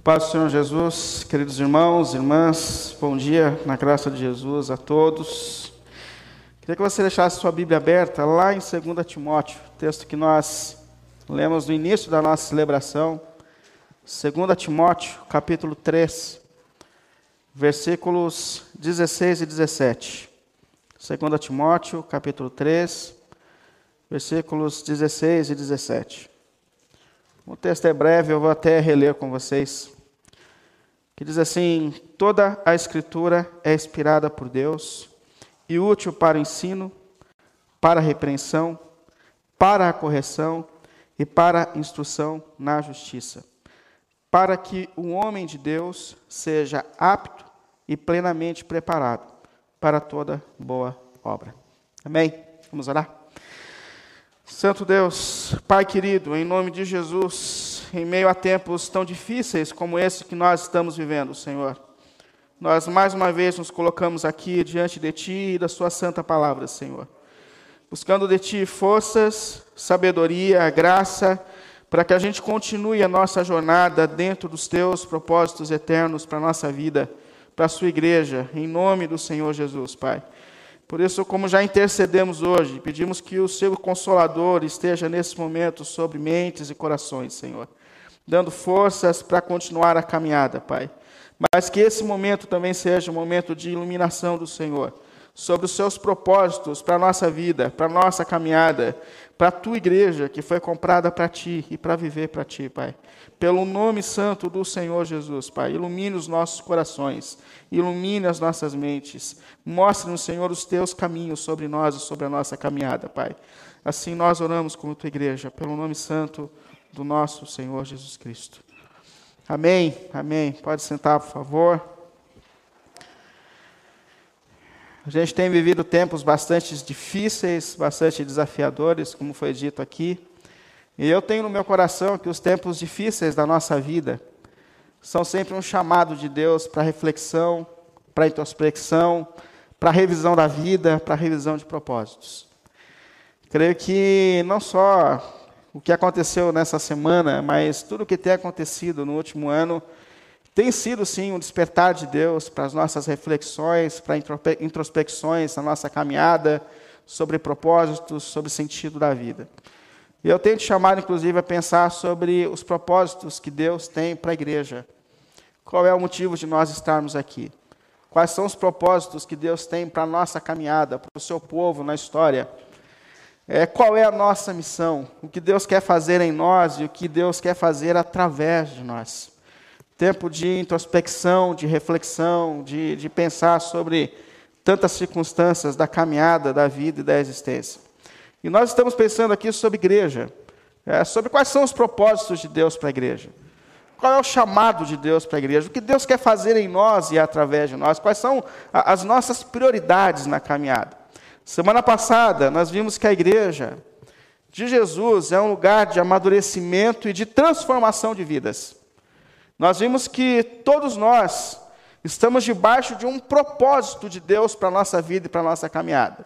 A paz do Senhor Jesus, queridos irmãos, irmãs, bom dia na graça de Jesus a todos. Queria que você deixasse sua Bíblia aberta lá em 2 Timóteo, texto que nós lemos no início da nossa celebração. 2 Timóteo, capítulo 3, versículos 16 e 17. 2 Timóteo, capítulo 3, versículos 16 e 17. O texto é breve, eu vou até reler com vocês. Que diz assim: Toda a Escritura é inspirada por Deus e útil para o ensino, para a repreensão, para a correção e para a instrução na justiça, para que o homem de Deus seja apto e plenamente preparado para toda boa obra. Amém? Vamos orar? Santo Deus, Pai querido, em nome de Jesus, em meio a tempos tão difíceis como esse que nós estamos vivendo, Senhor, nós mais uma vez nos colocamos aqui diante de Ti e da Sua santa palavra, Senhor, buscando de Ti forças, sabedoria, graça, para que a gente continue a nossa jornada dentro dos Teus propósitos eternos para a nossa vida, para a Sua igreja, em nome do Senhor Jesus, Pai. Por isso, como já intercedemos hoje, pedimos que o seu consolador esteja nesse momento sobre mentes e corações, Senhor, dando forças para continuar a caminhada, Pai. Mas que esse momento também seja um momento de iluminação do Senhor, sobre os seus propósitos para a nossa vida, para a nossa caminhada, para a tua igreja que foi comprada para ti e para viver para ti, Pai. Pelo nome santo do Senhor Jesus, Pai, ilumine os nossos corações, ilumine as nossas mentes, mostre-nos, Senhor, os teus caminhos sobre nós e sobre a nossa caminhada, Pai. Assim nós oramos como tua igreja, pelo nome santo do nosso Senhor Jesus Cristo. Amém, amém. Pode sentar, por favor. A gente tem vivido tempos bastante difíceis, bastante desafiadores, como foi dito aqui. E eu tenho no meu coração que os tempos difíceis da nossa vida são sempre um chamado de Deus para reflexão, para introspecção, para revisão da vida, para revisão de propósitos. Creio que não só o que aconteceu nessa semana, mas tudo o que tem acontecido no último ano tem sido, sim, um despertar de Deus para as nossas reflexões, para introspecções na nossa caminhada sobre propósitos, sobre sentido da vida. E eu tenho te chamado, inclusive, a pensar sobre os propósitos que Deus tem para a igreja. Qual é o motivo de nós estarmos aqui? Quais são os propósitos que Deus tem para a nossa caminhada, para o seu povo na história? É, qual é a nossa missão? O que Deus quer fazer em nós e o que Deus quer fazer através de nós? Tempo de introspecção, de reflexão, de, de pensar sobre tantas circunstâncias da caminhada, da vida e da existência. E nós estamos pensando aqui sobre igreja, é, sobre quais são os propósitos de Deus para a igreja. Qual é o chamado de Deus para a igreja? O que Deus quer fazer em nós e através de nós? Quais são as nossas prioridades na caminhada? Semana passada, nós vimos que a igreja de Jesus é um lugar de amadurecimento e de transformação de vidas. Nós vimos que todos nós estamos debaixo de um propósito de Deus para a nossa vida e para a nossa caminhada.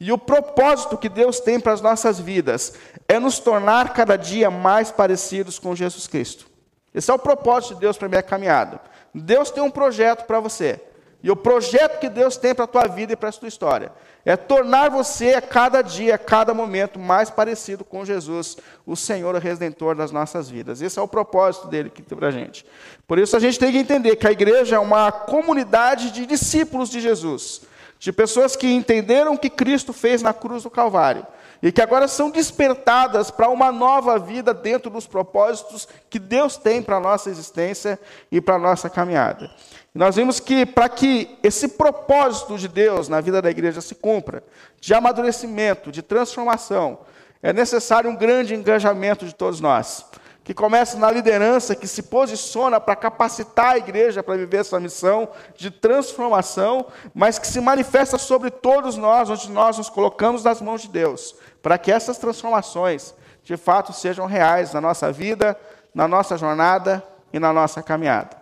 E o propósito que Deus tem para as nossas vidas é nos tornar cada dia mais parecidos com Jesus Cristo. Esse é o propósito de Deus para a minha caminhada. Deus tem um projeto para você. E o projeto que Deus tem para a tua vida e para a tua história é tornar você a cada dia, a cada momento mais parecido com Jesus, o Senhor o Redentor das nossas vidas. Esse é o propósito dele para a gente. Por isso a gente tem que entender que a igreja é uma comunidade de discípulos de Jesus, de pessoas que entenderam o que Cristo fez na cruz do Calvário e que agora são despertadas para uma nova vida dentro dos propósitos que Deus tem para a nossa existência e para a nossa caminhada. Nós vimos que para que esse propósito de Deus na vida da igreja se cumpra, de amadurecimento, de transformação, é necessário um grande engajamento de todos nós, que começa na liderança, que se posiciona para capacitar a igreja para viver essa missão de transformação, mas que se manifesta sobre todos nós, onde nós nos colocamos nas mãos de Deus, para que essas transformações de fato sejam reais na nossa vida, na nossa jornada e na nossa caminhada.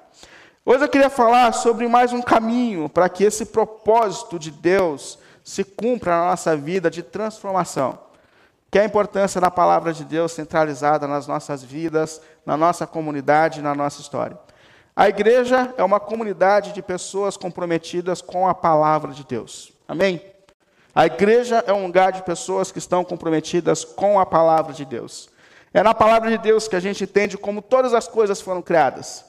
Hoje eu queria falar sobre mais um caminho para que esse propósito de Deus se cumpra na nossa vida de transformação. Que é a importância da palavra de Deus centralizada nas nossas vidas, na nossa comunidade, na nossa história. A igreja é uma comunidade de pessoas comprometidas com a palavra de Deus. Amém? A igreja é um lugar de pessoas que estão comprometidas com a palavra de Deus. É na palavra de Deus que a gente entende como todas as coisas foram criadas.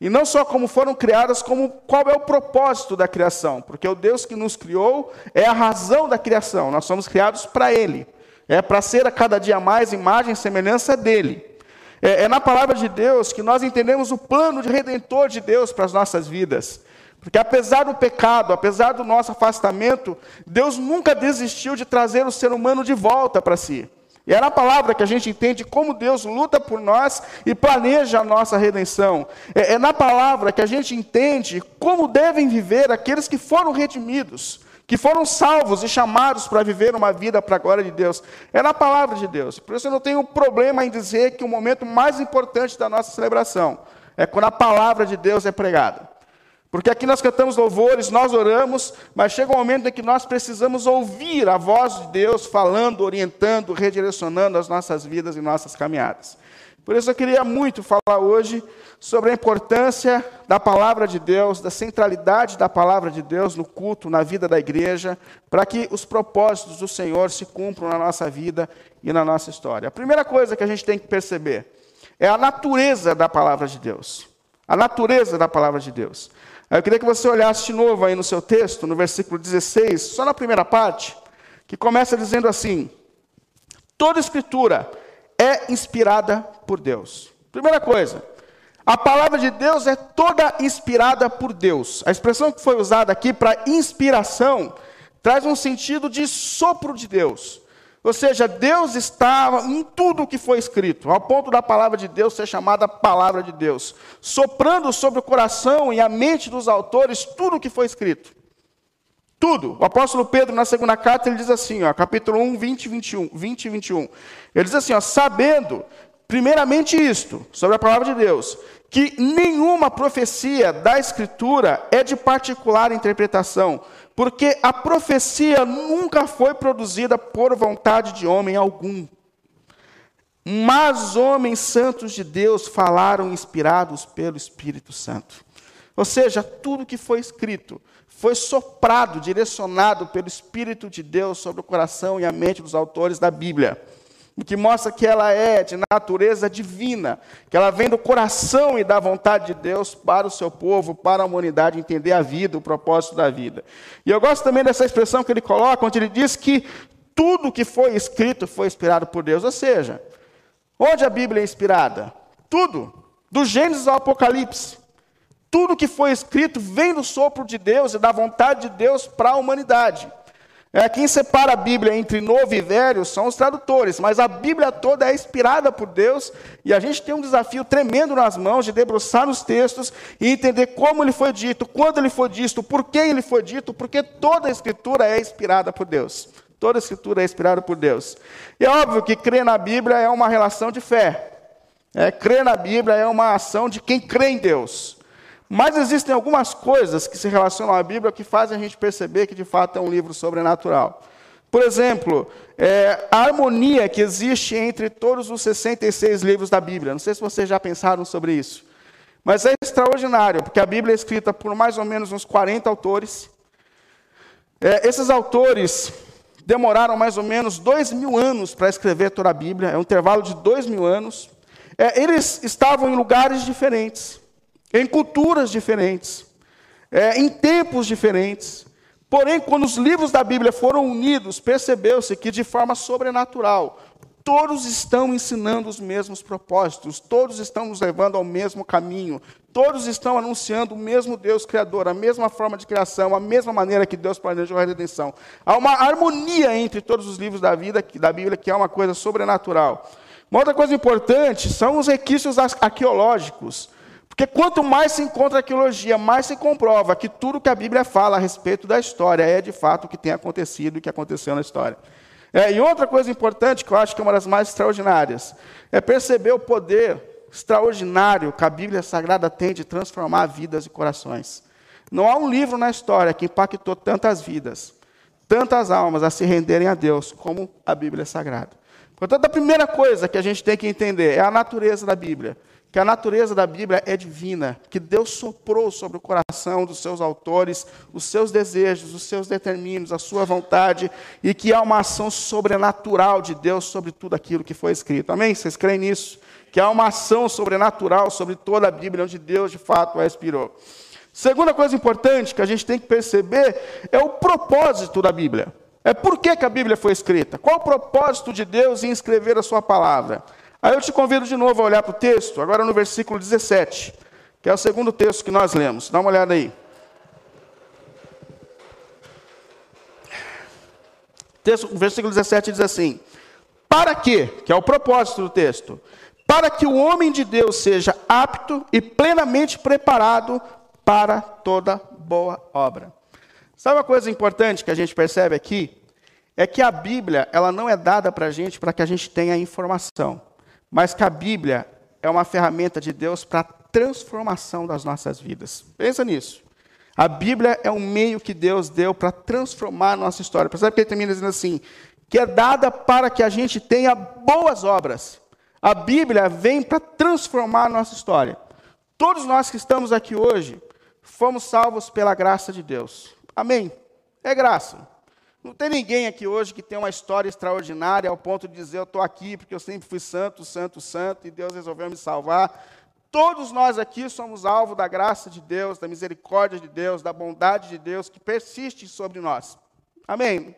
E não só como foram criadas, como qual é o propósito da criação. Porque o Deus que nos criou é a razão da criação. Nós somos criados para Ele. É para ser a cada dia mais imagem e semelhança dele. É, é na palavra de Deus que nós entendemos o plano de redentor de Deus para as nossas vidas. Porque apesar do pecado, apesar do nosso afastamento, Deus nunca desistiu de trazer o ser humano de volta para si. E é na palavra que a gente entende como Deus luta por nós e planeja a nossa redenção. É, é na palavra que a gente entende como devem viver aqueles que foram redimidos, que foram salvos e chamados para viver uma vida para a glória de Deus. É na palavra de Deus. Por isso eu não tenho problema em dizer que o momento mais importante da nossa celebração é quando a palavra de Deus é pregada. Porque aqui nós cantamos louvores, nós oramos, mas chega um momento em que nós precisamos ouvir a voz de Deus falando, orientando, redirecionando as nossas vidas e nossas caminhadas. Por isso eu queria muito falar hoje sobre a importância da palavra de Deus, da centralidade da palavra de Deus no culto, na vida da igreja, para que os propósitos do Senhor se cumpram na nossa vida e na nossa história. A primeira coisa que a gente tem que perceber é a natureza da palavra de Deus. A natureza da palavra de Deus. Eu queria que você olhasse de novo aí no seu texto, no versículo 16, só na primeira parte, que começa dizendo assim: Toda escritura é inspirada por Deus. Primeira coisa, a palavra de Deus é toda inspirada por Deus. A expressão que foi usada aqui para inspiração traz um sentido de sopro de Deus. Ou seja, Deus estava em tudo o que foi escrito, ao ponto da palavra de Deus ser chamada palavra de Deus, soprando sobre o coração e a mente dos autores tudo o que foi escrito. Tudo. O apóstolo Pedro, na segunda carta, ele diz assim, ó, capítulo 1, 20 e 21, 20 e 21. Ele diz assim, ó, sabendo, primeiramente isto, sobre a palavra de Deus, que nenhuma profecia da Escritura é de particular interpretação, porque a profecia nunca foi produzida por vontade de homem algum. Mas homens santos de Deus falaram inspirados pelo Espírito Santo. Ou seja, tudo que foi escrito foi soprado, direcionado pelo Espírito de Deus sobre o coração e a mente dos autores da Bíblia o que mostra que ela é de natureza divina, que ela vem do coração e da vontade de Deus para o seu povo, para a humanidade entender a vida, o propósito da vida. E eu gosto também dessa expressão que ele coloca, onde ele diz que tudo que foi escrito foi inspirado por Deus, ou seja, onde a Bíblia é inspirada? Tudo, do Gênesis ao Apocalipse. Tudo que foi escrito vem do sopro de Deus e da vontade de Deus para a humanidade. É, quem separa a Bíblia entre novo e velho são os tradutores, mas a Bíblia toda é inspirada por Deus e a gente tem um desafio tremendo nas mãos de debruçar nos textos e entender como ele foi dito, quando ele foi dito, por que ele foi dito, porque toda a Escritura é inspirada por Deus. Toda a Escritura é inspirada por Deus. E é óbvio que crer na Bíblia é uma relação de fé. É, crer na Bíblia é uma ação de quem crê em Deus. Mas existem algumas coisas que se relacionam à Bíblia que fazem a gente perceber que de fato é um livro sobrenatural. Por exemplo, é, a harmonia que existe entre todos os 66 livros da Bíblia. Não sei se vocês já pensaram sobre isso. Mas é extraordinário, porque a Bíblia é escrita por mais ou menos uns 40 autores. É, esses autores demoraram mais ou menos dois mil anos para escrever toda a Bíblia, é um intervalo de dois mil anos. É, eles estavam em lugares diferentes em culturas diferentes, é, em tempos diferentes. Porém, quando os livros da Bíblia foram unidos, percebeu-se que de forma sobrenatural, todos estão ensinando os mesmos propósitos, todos estão nos levando ao mesmo caminho, todos estão anunciando o mesmo Deus Criador, a mesma forma de criação, a mesma maneira que Deus planejou a redenção. Há uma harmonia entre todos os livros da, vida, da Bíblia que é uma coisa sobrenatural. Uma outra coisa importante são os requisitos arqueológicos. Porque quanto mais se encontra arqueologia, mais se comprova que tudo que a Bíblia fala a respeito da história é de fato o que tem acontecido e que aconteceu na história. É, e outra coisa importante, que eu acho que é uma das mais extraordinárias, é perceber o poder extraordinário que a Bíblia Sagrada tem de transformar vidas e corações. Não há um livro na história que impactou tantas vidas, tantas almas a se renderem a Deus como a Bíblia Sagrada. Portanto, a primeira coisa que a gente tem que entender é a natureza da Bíblia que a natureza da Bíblia é divina, que Deus soprou sobre o coração dos seus autores os seus desejos, os seus determinos, a sua vontade, e que há uma ação sobrenatural de Deus sobre tudo aquilo que foi escrito. Amém? Vocês creem nisso? Que há uma ação sobrenatural sobre toda a Bíblia, onde Deus de fato a inspirou. Segunda coisa importante que a gente tem que perceber é o propósito da Bíblia. É por que, que a Bíblia foi escrita? Qual o propósito de Deus em escrever a sua palavra? Aí eu te convido de novo a olhar para o texto, agora no versículo 17, que é o segundo texto que nós lemos. Dá uma olhada aí. Texto, versículo 17 diz assim: Para quê? Que é o propósito do texto. Para que o homem de Deus seja apto e plenamente preparado para toda boa obra. Sabe uma coisa importante que a gente percebe aqui? É que a Bíblia, ela não é dada para a gente para que a gente tenha informação mas que a Bíblia é uma ferramenta de Deus para a transformação das nossas vidas. Pensa nisso. A Bíblia é um meio que Deus deu para transformar a nossa história. Percebe que ele termina dizendo assim: que é dada para que a gente tenha boas obras. A Bíblia vem para transformar a nossa história. Todos nós que estamos aqui hoje fomos salvos pela graça de Deus. Amém? É graça. Não tem ninguém aqui hoje que tem uma história extraordinária ao ponto de dizer eu estou aqui porque eu sempre fui santo, santo, santo e Deus resolveu me salvar. Todos nós aqui somos alvo da graça de Deus, da misericórdia de Deus, da bondade de Deus que persiste sobre nós. Amém?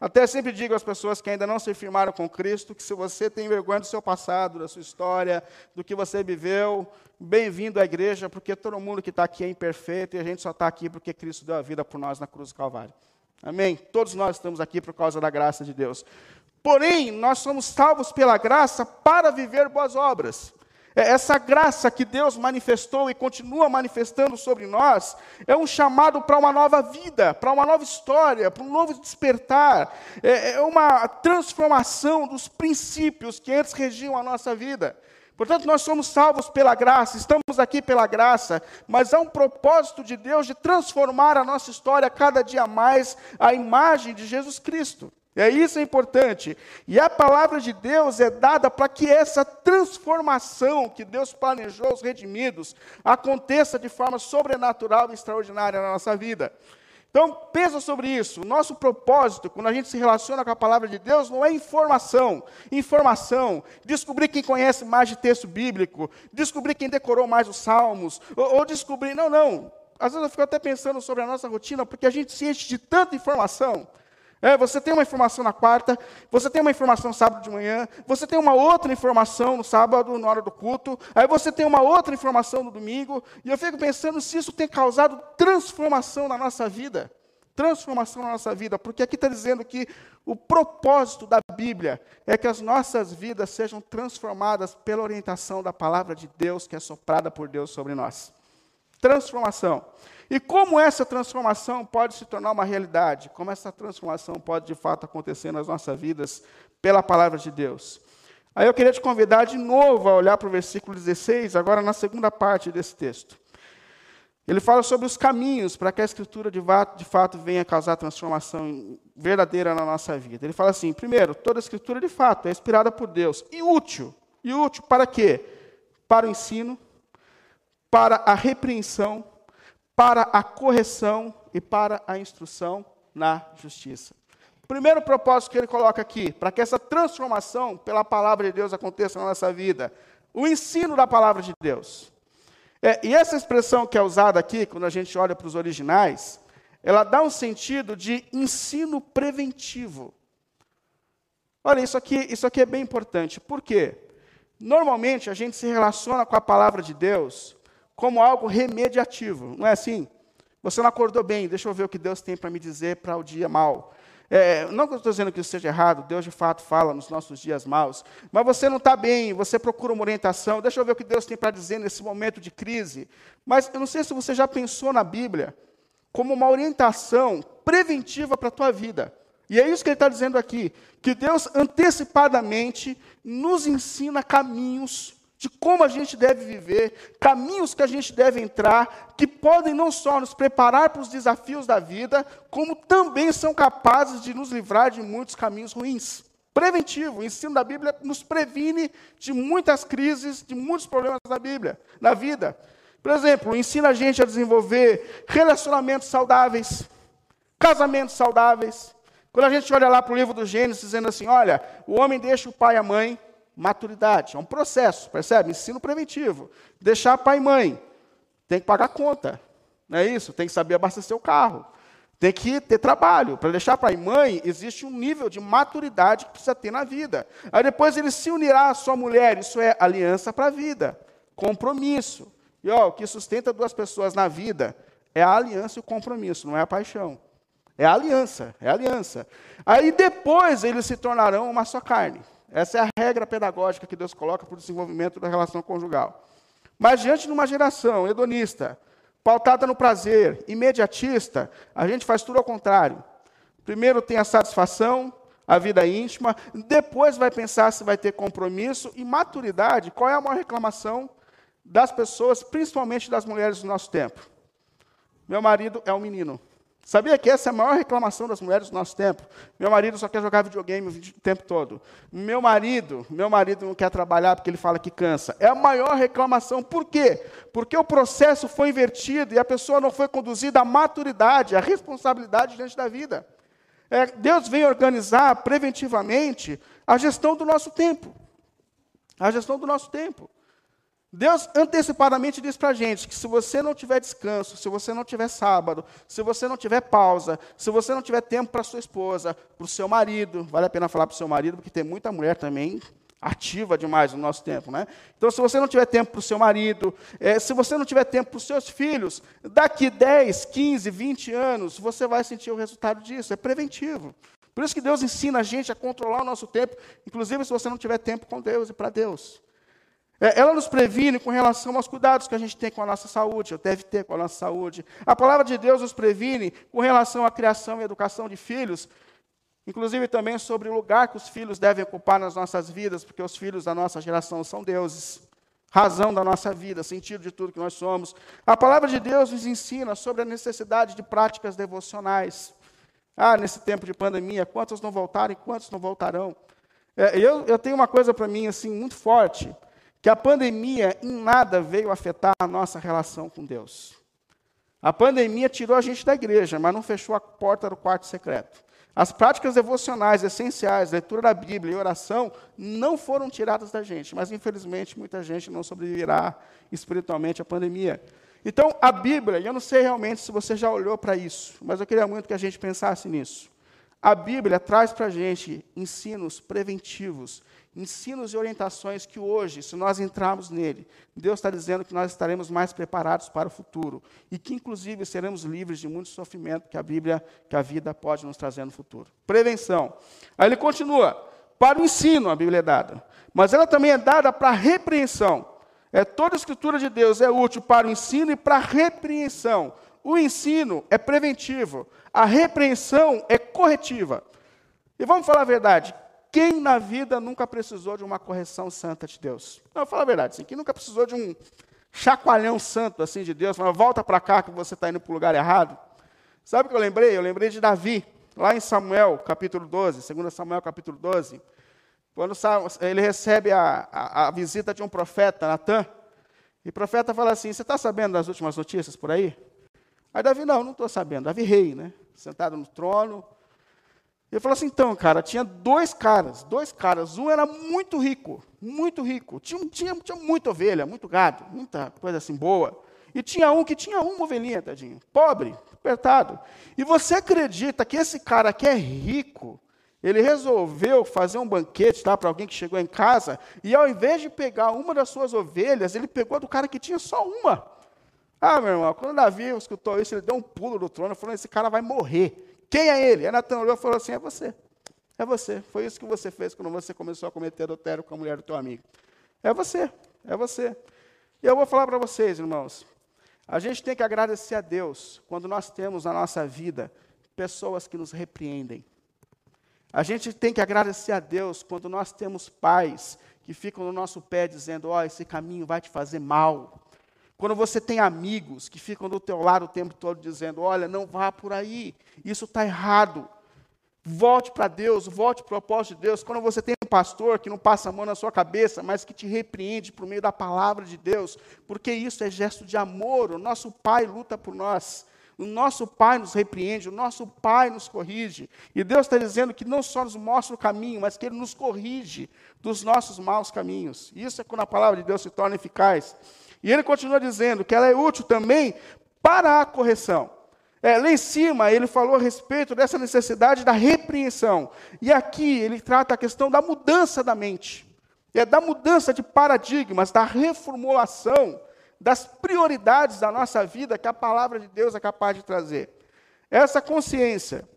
Até sempre digo às pessoas que ainda não se firmaram com Cristo que se você tem vergonha do seu passado, da sua história, do que você viveu, bem-vindo à igreja, porque todo mundo que está aqui é imperfeito e a gente só está aqui porque Cristo deu a vida por nós na cruz do Calvário. Amém? Todos nós estamos aqui por causa da graça de Deus. Porém, nós somos salvos pela graça para viver boas obras. É, essa graça que Deus manifestou e continua manifestando sobre nós é um chamado para uma nova vida, para uma nova história, para um novo despertar. É, é uma transformação dos princípios que antes regiam a nossa vida. Portanto, nós somos salvos pela graça, estamos aqui pela graça, mas há um propósito de Deus de transformar a nossa história cada dia mais à imagem de Jesus Cristo. É isso é importante. E a palavra de Deus é dada para que essa transformação que Deus planejou os redimidos aconteça de forma sobrenatural e extraordinária na nossa vida. Então, pensa sobre isso. O nosso propósito, quando a gente se relaciona com a palavra de Deus, não é informação. Informação, descobrir quem conhece mais de texto bíblico, descobrir quem decorou mais os salmos, ou, ou descobrir. Não, não. Às vezes eu fico até pensando sobre a nossa rotina, porque a gente se enche de tanta informação é, você tem uma informação na quarta, você tem uma informação sábado de manhã, você tem uma outra informação no sábado, na hora do culto, aí você tem uma outra informação no domingo, e eu fico pensando se isso tem causado transformação na nossa vida. Transformação na nossa vida, porque aqui está dizendo que o propósito da Bíblia é que as nossas vidas sejam transformadas pela orientação da palavra de Deus, que é soprada por Deus sobre nós. Transformação. E como essa transformação pode se tornar uma realidade? Como essa transformação pode de fato acontecer nas nossas vidas pela palavra de Deus? Aí eu queria te convidar de novo a olhar para o versículo 16, agora na segunda parte desse texto. Ele fala sobre os caminhos para que a Escritura de fato, de fato venha causar transformação verdadeira na nossa vida. Ele fala assim: primeiro, toda a Escritura de fato é inspirada por Deus e útil. E útil para quê? Para o ensino, para a repreensão, para a correção e para a instrução na justiça. Primeiro propósito que ele coloca aqui, para que essa transformação pela palavra de Deus aconteça na nossa vida, o ensino da palavra de Deus. É, e essa expressão que é usada aqui, quando a gente olha para os originais, ela dá um sentido de ensino preventivo. Olha, isso aqui, isso aqui é bem importante. Por quê? Normalmente a gente se relaciona com a palavra de Deus como algo remediativo. Não é assim? Você não acordou bem, deixa eu ver o que Deus tem para me dizer para o dia mal. É, não que eu estou dizendo que isso seja errado, Deus de fato fala nos nossos dias maus, mas você não está bem, você procura uma orientação, deixa eu ver o que Deus tem para dizer nesse momento de crise. Mas eu não sei se você já pensou na Bíblia como uma orientação preventiva para a tua vida. E é isso que ele está dizendo aqui, que Deus antecipadamente nos ensina caminhos de como a gente deve viver, caminhos que a gente deve entrar, que podem não só nos preparar para os desafios da vida, como também são capazes de nos livrar de muitos caminhos ruins. preventivo. O ensino da Bíblia nos previne de muitas crises, de muitos problemas da Bíblia, na vida. Por exemplo, ensina a gente a desenvolver relacionamentos saudáveis, casamentos saudáveis. Quando a gente olha lá para o livro do Gênesis, dizendo assim: olha, o homem deixa o pai e a mãe, maturidade, é um processo, percebe? Ensino preventivo. Deixar pai e mãe, tem que pagar conta, não é isso? Tem que saber abastecer o carro, tem que ter trabalho. Para deixar pai e mãe, existe um nível de maturidade que precisa ter na vida. Aí depois ele se unirá à sua mulher, isso é aliança para a vida, compromisso. E ó, o que sustenta duas pessoas na vida é a aliança e o compromisso, não é a paixão. É a aliança, é a aliança. Aí depois eles se tornarão uma só carne. Essa é a regra pedagógica que Deus coloca para o desenvolvimento da relação conjugal. Mas diante de uma geração hedonista, pautada no prazer, imediatista, a gente faz tudo ao contrário. Primeiro tem a satisfação, a vida íntima, depois vai pensar se vai ter compromisso e maturidade. Qual é a maior reclamação das pessoas, principalmente das mulheres do nosso tempo. Meu marido é um menino. Sabia que essa é a maior reclamação das mulheres do nosso tempo? Meu marido só quer jogar videogame o tempo todo. Meu marido, meu marido não quer trabalhar porque ele fala que cansa. É a maior reclamação. Por quê? Porque o processo foi invertido e a pessoa não foi conduzida à maturidade, à responsabilidade diante da vida. É, Deus vem organizar preventivamente a gestão do nosso tempo. A gestão do nosso tempo. Deus antecipadamente diz para a gente que se você não tiver descanso, se você não tiver sábado, se você não tiver pausa, se você não tiver tempo para sua esposa, para o seu marido, vale a pena falar para o seu marido, porque tem muita mulher também ativa demais no nosso tempo, né? Então, se você não tiver tempo para o seu marido, é, se você não tiver tempo para os seus filhos, daqui 10, 15, 20 anos, você vai sentir o resultado disso, é preventivo. Por isso que Deus ensina a gente a controlar o nosso tempo, inclusive se você não tiver tempo com Deus e para Deus. É, ela nos previne com relação aos cuidados que a gente tem com a nossa saúde, ou deve ter com a nossa saúde. A palavra de Deus nos previne com relação à criação e educação de filhos, inclusive também sobre o lugar que os filhos devem ocupar nas nossas vidas, porque os filhos da nossa geração são deuses, razão da nossa vida, sentido de tudo que nós somos. A palavra de Deus nos ensina sobre a necessidade de práticas devocionais. Ah, nesse tempo de pandemia, quantos não voltaram e quantos não voltarão? É, eu, eu tenho uma coisa para mim assim muito forte que a pandemia em nada veio afetar a nossa relação com Deus. A pandemia tirou a gente da igreja, mas não fechou a porta do quarto secreto. As práticas devocionais essenciais, leitura da Bíblia e oração, não foram tiradas da gente, mas infelizmente muita gente não sobreviverá espiritualmente à pandemia. Então, a Bíblia, eu não sei realmente se você já olhou para isso, mas eu queria muito que a gente pensasse nisso. A Bíblia traz para a gente ensinos preventivos ensinos e orientações que hoje, se nós entrarmos nele, Deus está dizendo que nós estaremos mais preparados para o futuro e que, inclusive, seremos livres de muito sofrimento que a Bíblia, que a vida pode nos trazer no futuro. Prevenção. Aí ele continua: para o ensino a Bíblia é dada, mas ela também é dada para a repreensão. É, toda a escritura de Deus é útil para o ensino e para a repreensão. O ensino é preventivo, a repreensão é corretiva. E vamos falar a verdade: quem na vida nunca precisou de uma correção santa de Deus? Não, fala a verdade, sim. Quem nunca precisou de um chacoalhão santo assim de Deus? Fala, volta para cá que você está indo para o lugar errado. Sabe o que eu lembrei? Eu lembrei de Davi, lá em Samuel, capítulo 12, 2 Samuel, capítulo 12. Quando ele recebe a, a, a visita de um profeta, Natan, e o profeta fala assim: Você está sabendo das últimas notícias por aí? Aí Davi, não, não estou sabendo. Davi, rei, né? Sentado no trono, ele falou assim, então, cara, tinha dois caras, dois caras. Um era muito rico, muito rico. Tinha, tinha, tinha muita ovelha, muito gado, muita coisa assim boa. E tinha um que tinha uma ovelhinha, tadinho, pobre, apertado. E você acredita que esse cara que é rico, ele resolveu fazer um banquete tá, para alguém que chegou em casa, e ao invés de pegar uma das suas ovelhas, ele pegou a do cara que tinha só uma. Ah, meu irmão, quando Davi escutou isso, ele deu um pulo do trono falou: esse cara vai morrer. Quem é ele? Aí Natan olhou e falou assim: É você. É você. Foi isso que você fez quando você começou a cometer adultério com a mulher do teu amigo. É você. É você. E eu vou falar para vocês, irmãos. A gente tem que agradecer a Deus quando nós temos na nossa vida pessoas que nos repreendem. A gente tem que agradecer a Deus quando nós temos pais que ficam no nosso pé dizendo: Ó, oh, esse caminho vai te fazer mal. Quando você tem amigos que ficam do teu lado o tempo todo dizendo, olha, não vá por aí, isso está errado. Volte para Deus, volte para o propósito de Deus. Quando você tem um pastor que não passa a mão na sua cabeça, mas que te repreende por meio da palavra de Deus, porque isso é gesto de amor. O nosso Pai luta por nós. O nosso Pai nos repreende, o nosso Pai nos corrige. E Deus está dizendo que não só nos mostra o caminho, mas que Ele nos corrige dos nossos maus caminhos. Isso é quando a palavra de Deus se torna eficaz. E Ele continua dizendo que ela é útil também para a correção. É, lá em cima, ele falou a respeito dessa necessidade da repreensão. E aqui, ele trata a questão da mudança da mente. É da mudança de paradigmas, da reformulação das prioridades da nossa vida que a palavra de Deus é capaz de trazer. Essa consciência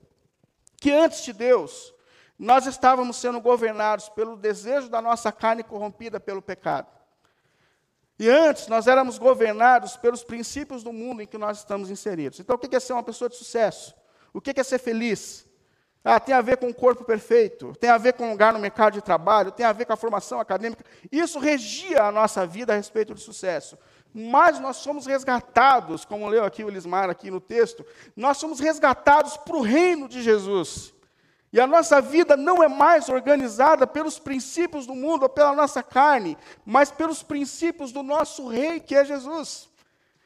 que antes de Deus, nós estávamos sendo governados pelo desejo da nossa carne corrompida pelo pecado. E antes nós éramos governados pelos princípios do mundo em que nós estamos inseridos. Então, o que é ser uma pessoa de sucesso? O que é ser feliz? Ah, tem a ver com o corpo perfeito, tem a ver com o lugar no mercado de trabalho, tem a ver com a formação acadêmica. Isso regia a nossa vida a respeito do sucesso. Mas nós somos resgatados, como leu aqui o Lismar aqui no texto, nós somos resgatados para o reino de Jesus. E a nossa vida não é mais organizada pelos princípios do mundo ou pela nossa carne, mas pelos princípios do nosso rei, que é Jesus.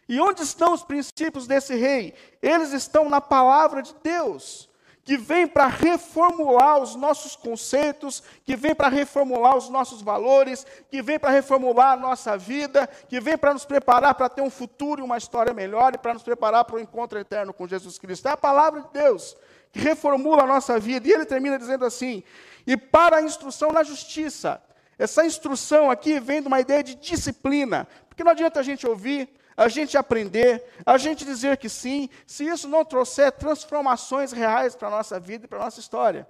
E onde estão os princípios desse rei? Eles estão na palavra de Deus, que vem para reformular os nossos conceitos, que vem para reformular os nossos valores, que vem para reformular a nossa vida, que vem para nos preparar para ter um futuro e uma história melhor e para nos preparar para o encontro eterno com Jesus Cristo. É a palavra de Deus que reformula a nossa vida. E ele termina dizendo assim: e para a instrução na justiça. Essa instrução aqui vem de uma ideia de disciplina, porque não adianta a gente ouvir, a gente aprender, a gente dizer que sim, se isso não trouxer transformações reais para a nossa vida e para a nossa história.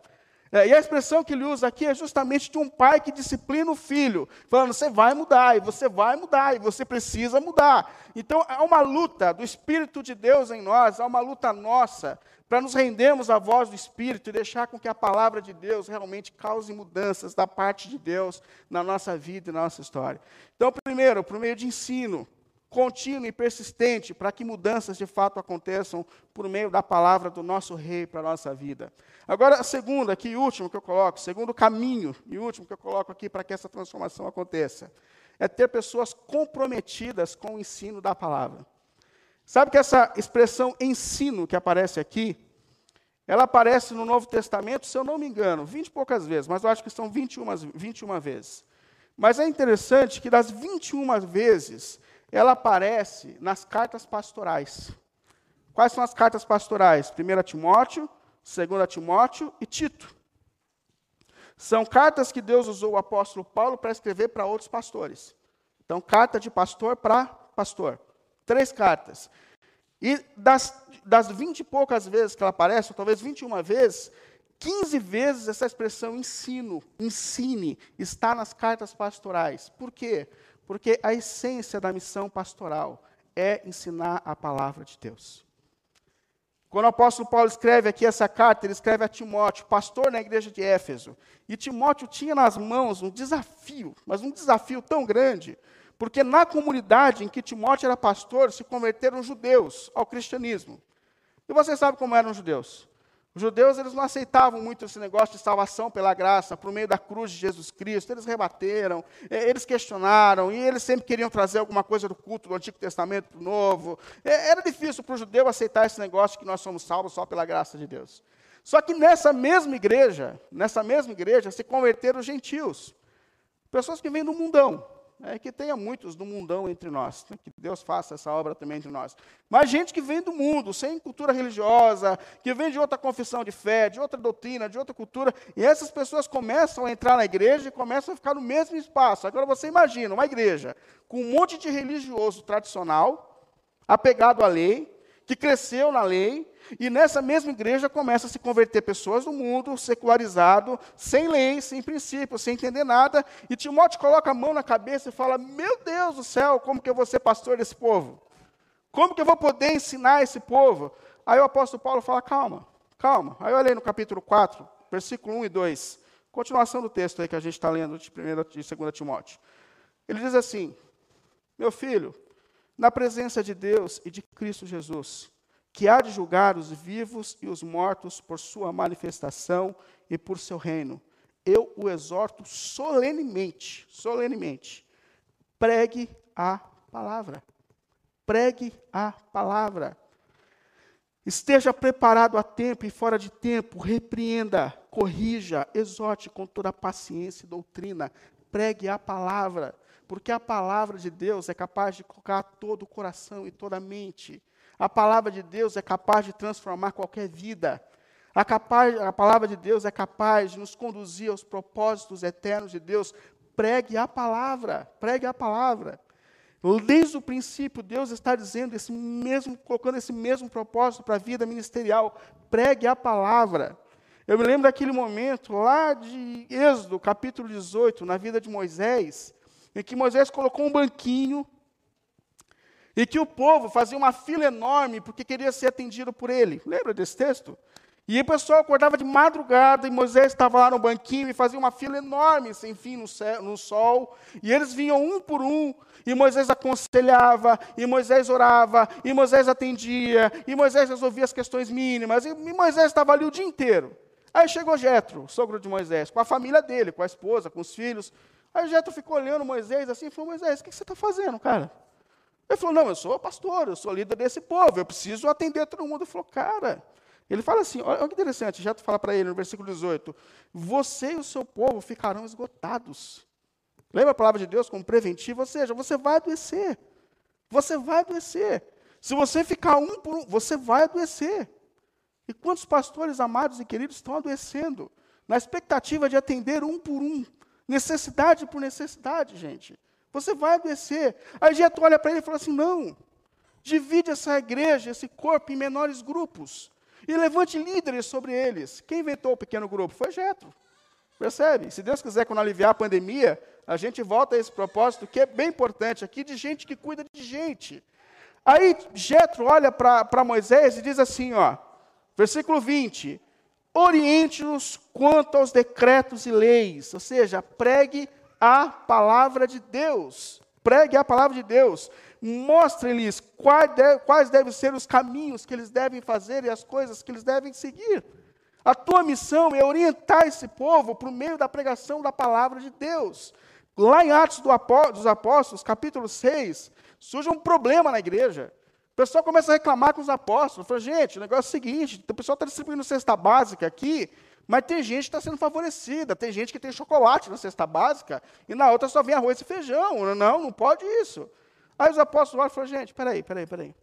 É, e a expressão que ele usa aqui é justamente de um pai que disciplina o filho, falando: você vai mudar, e você vai mudar, e você precisa mudar. Então, há uma luta do Espírito de Deus em nós, há uma luta nossa para nos rendermos à voz do Espírito e deixar com que a palavra de Deus realmente cause mudanças da parte de Deus na nossa vida e na nossa história. Então, primeiro, por meio de ensino contínuo e persistente, para que mudanças de fato aconteçam por meio da palavra do nosso Rei para a nossa vida. Agora, a segunda, aqui, último que eu coloco, segundo caminho e último que eu coloco aqui para que essa transformação aconteça, é ter pessoas comprometidas com o ensino da palavra. Sabe que essa expressão ensino que aparece aqui, ela aparece no Novo Testamento, se eu não me engano, 20 e poucas vezes, mas eu acho que são 21, 21 vezes. Mas é interessante que das 21 vezes, ela aparece nas cartas pastorais. Quais são as cartas pastorais? 1 Timóteo, 2 Timóteo e Tito. São cartas que Deus usou o apóstolo Paulo para escrever para outros pastores. Então, carta de pastor para pastor. Três cartas. E das, das 20 e poucas vezes que ela aparece, ou talvez 21 vezes, 15 vezes essa expressão ensino, ensine, está nas cartas pastorais. Por quê? Porque a essência da missão pastoral é ensinar a palavra de Deus. Quando o apóstolo Paulo escreve aqui essa carta, ele escreve a Timóteo, pastor na igreja de Éfeso. E Timóteo tinha nas mãos um desafio, mas um desafio tão grande, porque na comunidade em que Timóteo era pastor, se converteram judeus ao cristianismo. E você sabe como eram os judeus? Os judeus eles não aceitavam muito esse negócio de salvação pela graça, por meio da cruz de Jesus Cristo. Eles rebateram, eles questionaram, e eles sempre queriam trazer alguma coisa do culto do Antigo Testamento para o Novo. Era difícil para o judeu aceitar esse negócio que nós somos salvos só pela graça de Deus. Só que nessa mesma igreja, nessa mesma igreja, se converteram os gentios. Pessoas que vêm do mundão, é que tenha muitos do mundão entre nós, né? que Deus faça essa obra também entre nós. Mas gente que vem do mundo, sem cultura religiosa, que vem de outra confissão de fé, de outra doutrina, de outra cultura, e essas pessoas começam a entrar na igreja e começam a ficar no mesmo espaço. Agora você imagina uma igreja com um monte de religioso tradicional, apegado à lei, que cresceu na lei, e nessa mesma igreja começa a se converter pessoas do mundo, secularizado, sem lei, sem princípio, sem entender nada. E Timóteo coloca a mão na cabeça e fala: Meu Deus do céu, como que eu vou ser pastor desse povo? Como que eu vou poder ensinar esse povo? Aí o apóstolo Paulo fala: Calma, calma. Aí eu olhei no capítulo 4, versículo 1 e 2. Continuação do texto aí que a gente está lendo de 1 e 2 Timóteo. Ele diz assim: Meu filho, na presença de Deus e de Cristo Jesus, que há de julgar os vivos e os mortos por sua manifestação e por seu reino. Eu o exorto solenemente, solenemente, pregue a palavra. Pregue a palavra. Esteja preparado a tempo e fora de tempo, repreenda, corrija, exorte com toda paciência e doutrina. Pregue a palavra, porque a palavra de Deus é capaz de colocar todo o coração e toda a mente. A palavra de Deus é capaz de transformar qualquer vida. A, capaz, a palavra de Deus é capaz de nos conduzir aos propósitos eternos de Deus. Pregue a palavra, pregue a palavra. Desde o princípio, Deus está dizendo esse mesmo, colocando esse mesmo propósito para a vida ministerial. Pregue a palavra. Eu me lembro daquele momento lá de Êxodo, capítulo 18, na vida de Moisés, em que Moisés colocou um banquinho e que o povo fazia uma fila enorme porque queria ser atendido por ele. Lembra desse texto? E o pessoal acordava de madrugada e Moisés estava lá no banquinho e fazia uma fila enorme, sem fim, no, céu, no sol. E eles vinham um por um, e Moisés aconselhava, e Moisés orava, e Moisés atendia, e Moisés resolvia as questões mínimas, e Moisés estava ali o dia inteiro. Aí chegou Jetro, sogro de Moisés, com a família dele, com a esposa, com os filhos. Aí Jetro ficou olhando Moisés assim e falou: Moisés, o que você está fazendo, cara? Ele falou: Não, eu sou pastor, eu sou líder desse povo, eu preciso atender todo mundo. Ele falou: Cara, ele fala assim: olha que interessante, tu fala para ele no versículo 18: Você e o seu povo ficarão esgotados. Lembra a palavra de Deus como preventivo? Ou seja, você vai adoecer. Você vai adoecer. Se você ficar um por um, você vai adoecer. E quantos pastores amados e queridos estão adoecendo? Na expectativa de atender um por um. Necessidade por necessidade, gente. Você vai adoecer. Aí Jeto olha para ele e fala assim: não, divide essa igreja, esse corpo, em menores grupos. E levante líderes sobre eles. Quem inventou o pequeno grupo? Foi Jetro. Percebe? Se Deus quiser, quando aliviar a pandemia, a gente volta a esse propósito que é bem importante aqui, de gente que cuida de gente. Aí Jetro olha para Moisés e diz assim, ó, versículo 20: Oriente-nos quanto aos decretos e leis, ou seja, pregue a palavra de Deus. Pregue a palavra de Deus. Mostre-lhes quais devem ser os caminhos que eles devem fazer e as coisas que eles devem seguir. A tua missão é orientar esse povo por meio da pregação da palavra de Deus. Lá em Atos dos Apóstolos, capítulo 6, surge um problema na igreja. Pessoal começa a reclamar com os apóstolos. Fala, gente, o negócio é o seguinte: o pessoal está distribuindo cesta básica aqui, mas tem gente que está sendo favorecida, tem gente que tem chocolate na cesta básica e na outra só vem arroz e feijão. Não, não pode isso. Aí os apóstolos olham e falam, gente, peraí, peraí, peraí.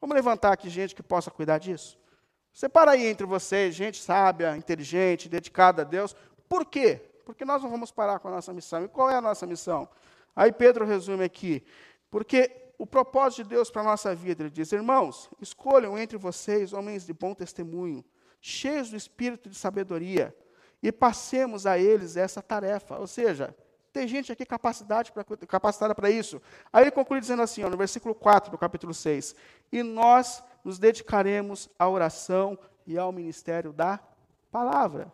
Vamos levantar aqui gente que possa cuidar disso? Separa aí entre vocês, gente sábia, inteligente, dedicada a Deus. Por quê? Porque nós não vamos parar com a nossa missão. E qual é a nossa missão? Aí Pedro resume aqui. Porque o propósito de Deus para a nossa vida, ele diz, irmãos, escolham entre vocês homens de bom testemunho, cheios do espírito de sabedoria, e passemos a eles essa tarefa. Ou seja, tem gente aqui capacidade pra, capacitada para isso. Aí ele conclui dizendo assim, ó, no versículo 4 do capítulo 6: E nós nos dedicaremos à oração e ao ministério da palavra.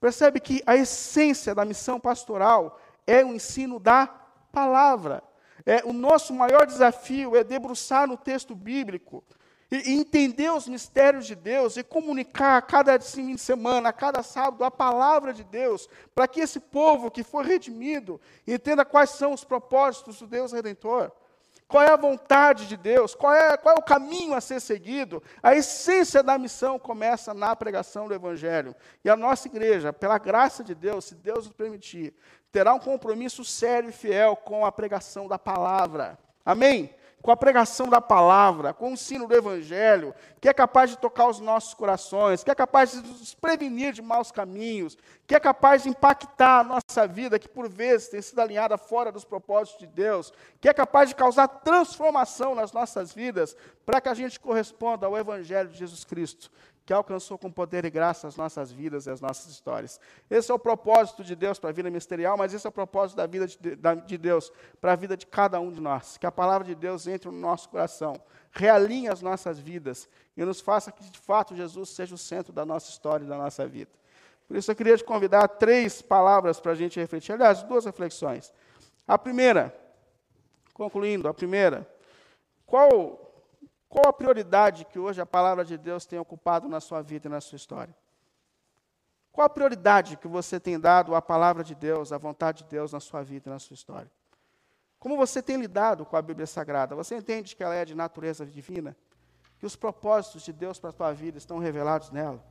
Percebe que a essência da missão pastoral é o ensino da palavra. É, o nosso maior desafio é debruçar no texto bíblico e, entender os mistérios de Deus e comunicar a cada fim de semana, a cada sábado, a palavra de Deus, para que esse povo que foi redimido entenda quais são os propósitos do Deus Redentor. Qual é a vontade de Deus? Qual é, qual é o caminho a ser seguido? A essência da missão começa na pregação do Evangelho. E a nossa igreja, pela graça de Deus, se Deus nos permitir, terá um compromisso sério e fiel com a pregação da palavra. Amém? com a pregação da palavra, com o ensino do evangelho, que é capaz de tocar os nossos corações, que é capaz de nos prevenir de maus caminhos, que é capaz de impactar a nossa vida, que por vezes tem sido alinhada fora dos propósitos de Deus, que é capaz de causar transformação nas nossas vidas, para que a gente corresponda ao evangelho de Jesus Cristo que alcançou com poder e graça as nossas vidas e as nossas histórias. Esse é o propósito de Deus para a vida ministerial, mas esse é o propósito da vida de, de Deus para a vida de cada um de nós. Que a palavra de Deus entre no nosso coração, realinhe as nossas vidas e nos faça que, de fato, Jesus seja o centro da nossa história e da nossa vida. Por isso, eu queria te convidar a três palavras para a gente refletir. Aliás, duas reflexões. A primeira, concluindo, a primeira, qual Qual a prioridade que hoje a palavra de Deus tem ocupado na sua vida e na sua história? Qual a prioridade que você tem dado à palavra de Deus, à vontade de Deus na sua vida e na sua história? Como você tem lidado com a Bíblia Sagrada? Você entende que ela é de natureza divina? Que os propósitos de Deus para a sua vida estão revelados nela?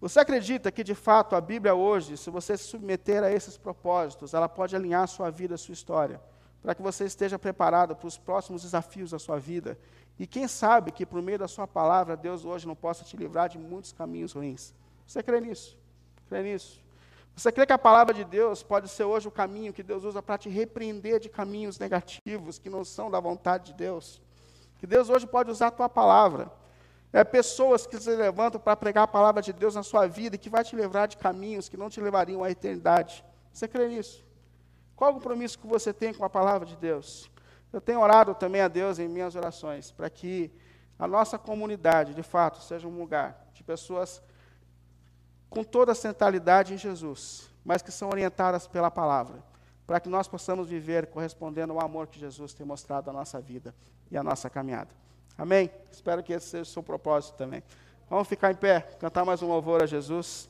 Você acredita que, de fato, a Bíblia hoje, se você se submeter a esses propósitos, ela pode alinhar a sua vida, a sua história, para que você esteja preparado para os próximos desafios da sua vida e quem sabe que por meio da sua palavra, Deus hoje não possa te livrar de muitos caminhos ruins. Você crê nisso? Crê nisso? Você crê que a palavra de Deus pode ser hoje o caminho que Deus usa para te repreender de caminhos negativos que não são da vontade de Deus? Que Deus hoje pode usar a tua palavra. É, pessoas que se levantam para pregar a palavra de Deus na sua vida e que vai te livrar de caminhos que não te levariam à eternidade. Você crê nisso? Qual o compromisso que você tem com a palavra de Deus? Eu tenho orado também a Deus em minhas orações, para que a nossa comunidade, de fato, seja um lugar de pessoas com toda a centralidade em Jesus, mas que são orientadas pela palavra, para que nós possamos viver correspondendo ao amor que Jesus tem mostrado à nossa vida e à nossa caminhada. Amém? Espero que esse seja o seu propósito também. Vamos ficar em pé, cantar mais um louvor a Jesus.